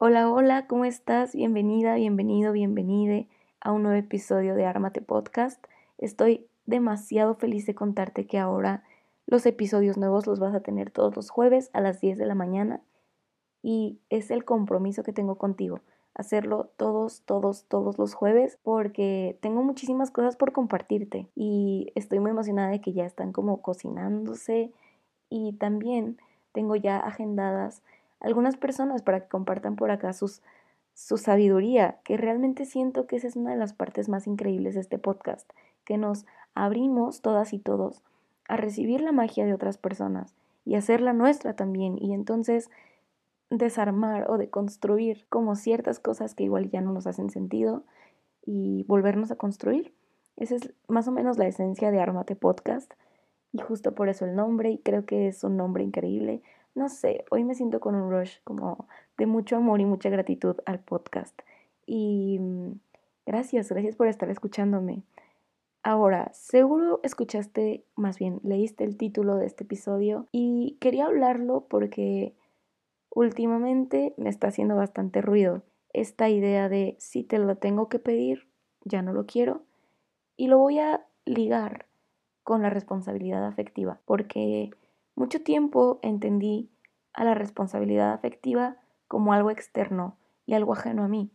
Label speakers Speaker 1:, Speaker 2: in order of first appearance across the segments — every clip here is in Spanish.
Speaker 1: Hola, hola, ¿cómo estás? Bienvenida, bienvenido, bienvenide a un nuevo episodio de Ármate Podcast. Estoy demasiado feliz de contarte que ahora los episodios nuevos los vas a tener todos los jueves a las 10 de la mañana y es el compromiso que tengo contigo, hacerlo todos, todos, todos los jueves porque tengo muchísimas cosas por compartirte y estoy muy emocionada de que ya están como cocinándose y también tengo ya agendadas algunas personas para que compartan por acá sus, su sabiduría, que realmente siento que esa es una de las partes más increíbles de este podcast, que nos abrimos todas y todos a recibir la magia de otras personas y hacerla nuestra también. Y entonces desarmar o de construir como ciertas cosas que igual ya no nos hacen sentido y volvernos a construir. Esa es más o menos la esencia de Armate Podcast y justo por eso el nombre y creo que es un nombre increíble. No sé, hoy me siento con un rush como de mucho amor y mucha gratitud al podcast. Y mm, gracias, gracias por estar escuchándome. Ahora, seguro escuchaste, más bien leíste el título de este episodio y quería hablarlo porque últimamente me está haciendo bastante ruido esta idea de si te lo tengo que pedir, ya no lo quiero. Y lo voy a ligar con la responsabilidad afectiva, porque mucho tiempo entendí a la responsabilidad afectiva como algo externo y algo ajeno a mí,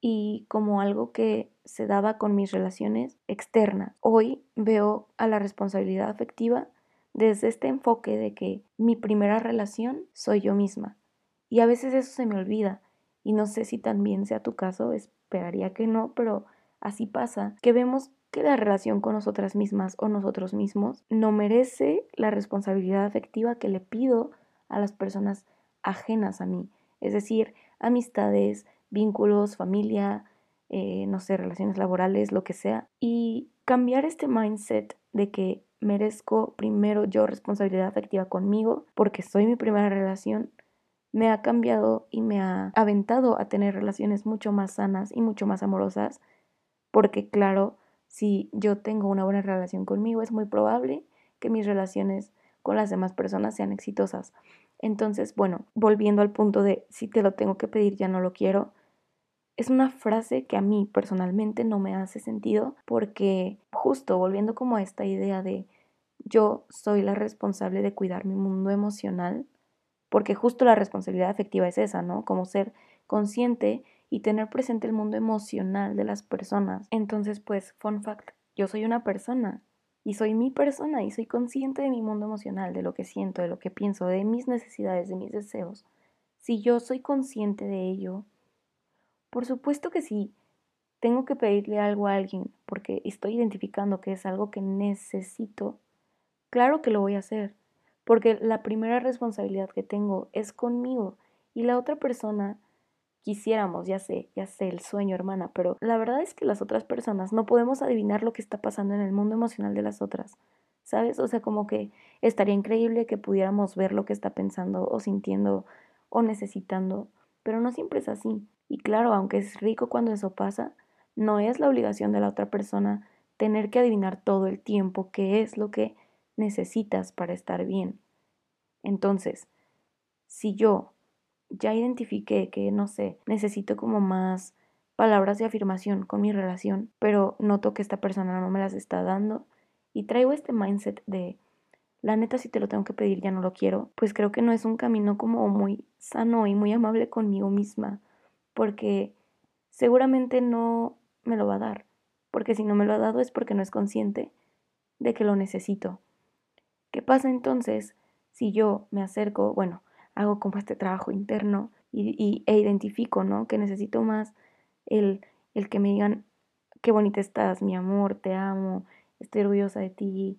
Speaker 1: y como algo que se daba con mis relaciones externas. Hoy veo a la responsabilidad afectiva desde este enfoque de que mi primera relación soy yo misma y a veces eso se me olvida. Y no sé si también sea tu caso, esperaría que no, pero así pasa, que vemos que la relación con nosotras mismas o nosotros mismos no merece la responsabilidad afectiva que le pido a las personas ajenas a mí. Es decir, amistades, vínculos, familia, eh, no sé, relaciones laborales, lo que sea. Y cambiar este mindset de que merezco primero yo responsabilidad afectiva conmigo porque soy mi primera relación me ha cambiado y me ha aventado a tener relaciones mucho más sanas y mucho más amorosas, porque claro, si yo tengo una buena relación conmigo, es muy probable que mis relaciones con las demás personas sean exitosas. Entonces, bueno, volviendo al punto de si te lo tengo que pedir, ya no lo quiero, es una frase que a mí personalmente no me hace sentido porque justo volviendo como a esta idea de yo soy la responsable de cuidar mi mundo emocional, porque justo la responsabilidad afectiva es esa, ¿no? Como ser consciente y tener presente el mundo emocional de las personas. Entonces, pues, fun fact, yo soy una persona y soy mi persona y soy consciente de mi mundo emocional, de lo que siento, de lo que pienso, de mis necesidades, de mis deseos. Si yo soy consciente de ello, por supuesto que sí, tengo que pedirle algo a alguien porque estoy identificando que es algo que necesito, claro que lo voy a hacer porque la primera responsabilidad que tengo es conmigo y la otra persona quisiéramos, ya sé, ya sé, el sueño, hermana, pero la verdad es que las otras personas no podemos adivinar lo que está pasando en el mundo emocional de las otras, ¿sabes? O sea, como que estaría increíble que pudiéramos ver lo que está pensando o sintiendo o necesitando, pero no siempre es así. Y claro, aunque es rico cuando eso pasa, no es la obligación de la otra persona tener que adivinar todo el tiempo qué es lo que necesitas para estar bien. Entonces, si yo ya identifiqué que, no sé, necesito como más palabras de afirmación con mi relación, pero noto que esta persona no me las está dando y traigo este mindset de, la neta, si te lo tengo que pedir, ya no lo quiero, pues creo que no es un camino como muy sano y muy amable conmigo misma, porque seguramente no me lo va a dar, porque si no me lo ha dado es porque no es consciente de que lo necesito. ¿Qué pasa entonces si yo me acerco, bueno, hago como este trabajo interno y, e identifico, ¿no? Que necesito más el, el que me digan, qué bonita estás, mi amor, te amo, estoy orgullosa de ti,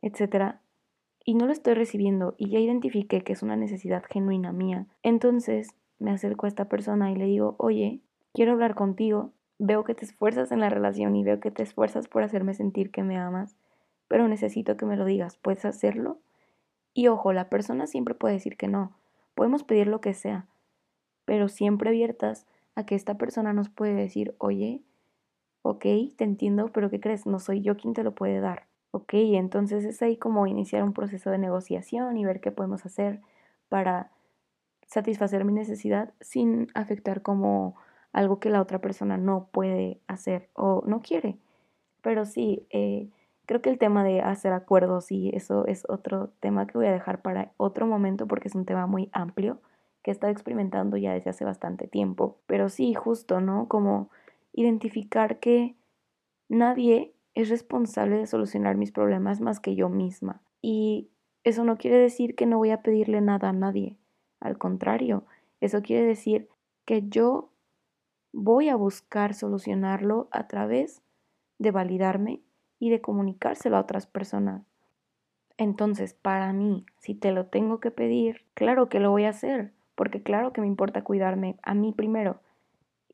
Speaker 1: etcétera, y no lo estoy recibiendo y ya identifiqué que es una necesidad genuina mía. Entonces me acerco a esta persona y le digo, oye, quiero hablar contigo, veo que te esfuerzas en la relación y veo que te esfuerzas por hacerme sentir que me amas pero necesito que me lo digas, ¿puedes hacerlo? Y ojo, la persona siempre puede decir que no, podemos pedir lo que sea, pero siempre abiertas a que esta persona nos puede decir, oye, ok, te entiendo, pero ¿qué crees? No soy yo quien te lo puede dar. Ok, entonces es ahí como iniciar un proceso de negociación y ver qué podemos hacer para satisfacer mi necesidad sin afectar como algo que la otra persona no puede hacer o no quiere. Pero sí, eh, creo que el tema de hacer acuerdos y eso es otro tema que voy a dejar para otro momento porque es un tema muy amplio que he estado experimentando ya desde hace bastante tiempo. Pero sí, justo, ¿no? Como identificar que nadie es responsable de solucionar mis problemas más que yo misma. Y eso no quiere decir que no voy a pedirle nada a nadie. Al contrario, eso quiere decir que yo voy a buscar solucionarlo a través de validarme y de comunicárselo a otras personas. Entonces, para mí, si te lo tengo que pedir, claro que lo voy a hacer, porque claro que me importa cuidarme a mí primero.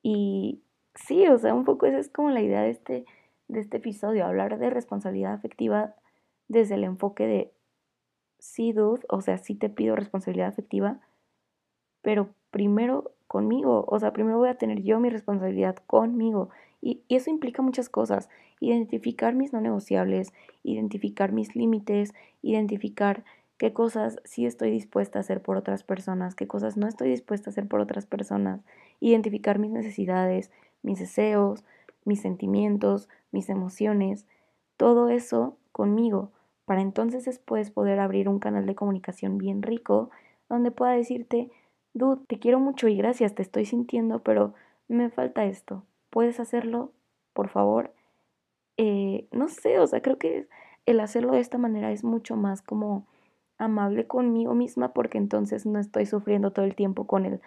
Speaker 1: Y sí, o sea, un poco esa es como la idea de este, de este episodio, hablar de responsabilidad afectiva desde el enfoque de sí, dude, o sea, sí te pido responsabilidad afectiva, pero primero conmigo, o sea, primero voy a tener yo mi responsabilidad conmigo. Y, y, eso implica muchas cosas, identificar mis no negociables, identificar mis límites, identificar qué cosas sí estoy dispuesta a hacer por otras personas, qué cosas no estoy dispuesta a hacer por otras personas, identificar mis necesidades, mis deseos, mis sentimientos, mis emociones, todo eso conmigo para entonces después poder abrir un canal de comunicación bien rico donde pueda decirte, dude, te quiero mucho y gracias, te estoy sintiendo, pero me falta esto. ¿Puedes hacerlo? Por favor. Eh, no sé, o sea, creo que el hacerlo de esta manera es mucho más como amable conmigo misma porque entonces no estoy sufriendo todo el tiempo con el,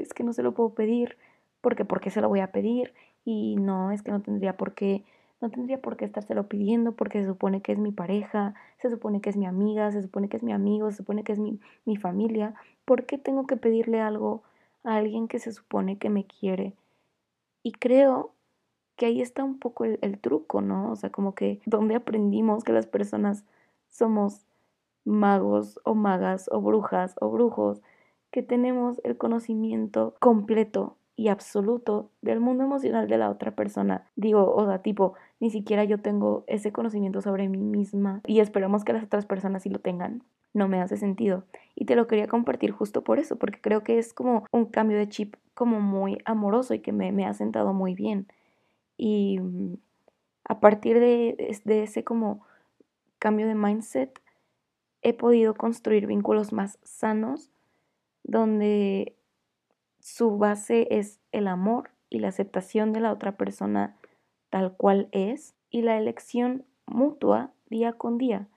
Speaker 1: es que no se lo puedo pedir, porque ¿por qué se lo voy a pedir? Y no, es que no tendría por qué no tendría por qué estárselo pidiendo porque se supone que es mi pareja, se supone que es mi amiga, se supone que es mi amigo, se supone que es mi, mi familia. ¿Por qué tengo que pedirle algo a alguien que se supone que me quiere? Y creo que ahí está un poco el, truco, ¿no? O sea, como que donde aprendimos que las personas somos magos o magas o brujas o brujos, que tenemos el conocimiento completo y absoluto del mundo emocional de la otra persona. Digo, o sea, tipo, ni siquiera yo tengo ese conocimiento sobre mí misma y esperamos que las otras personas sí lo tengan. No me hace sentido. Y te lo quería compartir justo por eso, porque creo que es como un cambio de chip como muy amoroso y que me, me ha sentado muy bien. Y mm, a partir de, de ese como cambio de mindset, he podido construir vínculos más sanos donde su base es el amor y la aceptación de la otra persona tal cual es y la elección mutua día con día.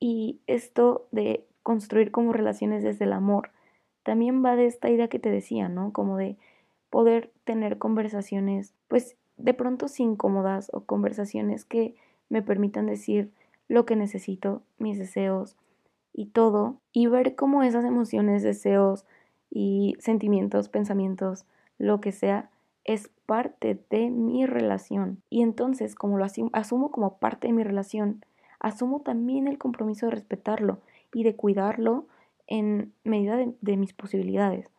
Speaker 1: Y esto de construir como relaciones desde el amor también va de esta idea que te decía, ¿no? Como de poder tener conversaciones, pues de pronto incómodas o conversaciones que me permitan decir lo que necesito, mis deseos y todo, y ver cómo esas emociones, deseos, y sentimientos, pensamientos, lo que sea, es parte de mi relación. Y entonces, como lo asumo como parte de mi relación, asumo también el compromiso de respetarlo y de cuidarlo en medida de, mis posibilidades.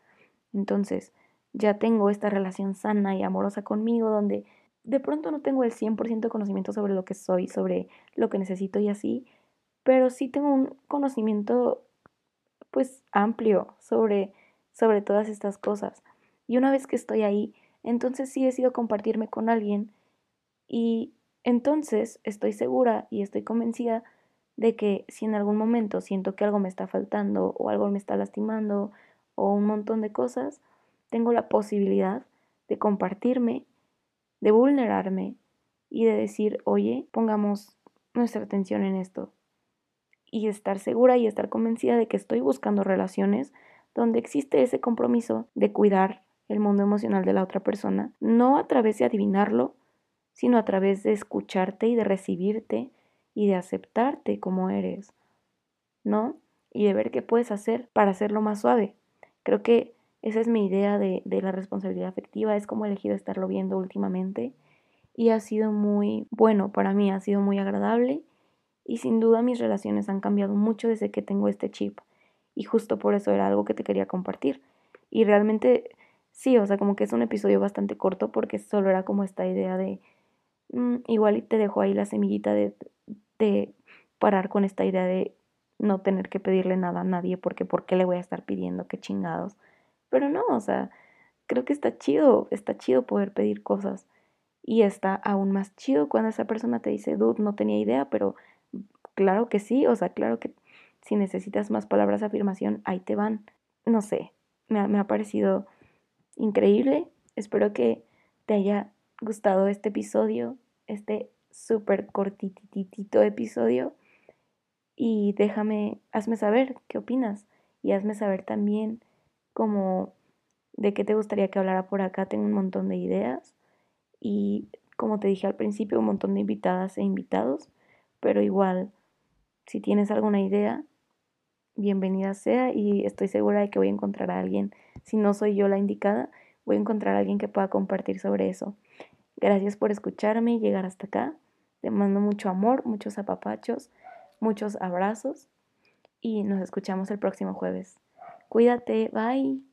Speaker 1: Entonces, ya tengo esta relación sana y amorosa conmigo donde de pronto no tengo el 100% de conocimiento sobre lo que soy, sobre lo que necesito y así, pero sí tengo un conocimiento pues amplio sobre sobre todas estas cosas. Y una vez que estoy ahí, entonces sí decido compartirme con alguien y entonces estoy segura y estoy convencida de que si en algún momento siento que algo me está faltando o algo me está lastimando o un montón de cosas, tengo la posibilidad de compartirme, de vulnerarme y de decir, oye, pongamos nuestra atención en esto. Y estar segura y estar convencida de que estoy buscando relaciones donde existe ese compromiso de cuidar el mundo emocional de la otra persona, no a través de adivinarlo, sino a través de escucharte y de recibirte y de aceptarte como eres, ¿no? Y de ver qué puedes hacer para hacerlo más suave. Creo que esa es mi idea de, de la responsabilidad afectiva, es como he elegido estarlo viendo últimamente y ha sido muy bueno para mí, ha sido muy agradable y sin duda mis relaciones han cambiado mucho desde que tengo este chip y justo por eso era algo que te quería compartir. Y realmente sí, o sea, como que es un episodio bastante corto porque solo era como esta idea de mm, igual y te dejo ahí la semillita de, de parar con esta idea de no tener que pedirle nada a nadie porque ¿por qué le voy a estar pidiendo qué chingados? Pero no, o sea, creo que está chido, está chido poder pedir cosas. Y está aún más chido cuando esa persona te dice, dude, no tenía idea, pero claro que sí, o sea, claro que si necesitas más palabras de afirmación, ahí te van. No sé, me ha, parecido increíble. Espero que te haya gustado este episodio, este súper cortititito episodio. Y déjame, hazme saber qué opinas. Y hazme saber también como de qué te gustaría que hablara por acá. Tengo un montón de ideas. Y como te dije al principio, un montón de invitadas e invitados. Pero igual, si tienes alguna idea, bienvenida sea. Y estoy segura de que voy a encontrar a alguien. Si no soy yo la indicada, voy a encontrar a alguien que pueda compartir sobre eso. Gracias por escucharme y llegar hasta acá. Te mando mucho amor, muchos apapachos, muchos abrazos y nos escuchamos el próximo jueves. Cuídate, bye.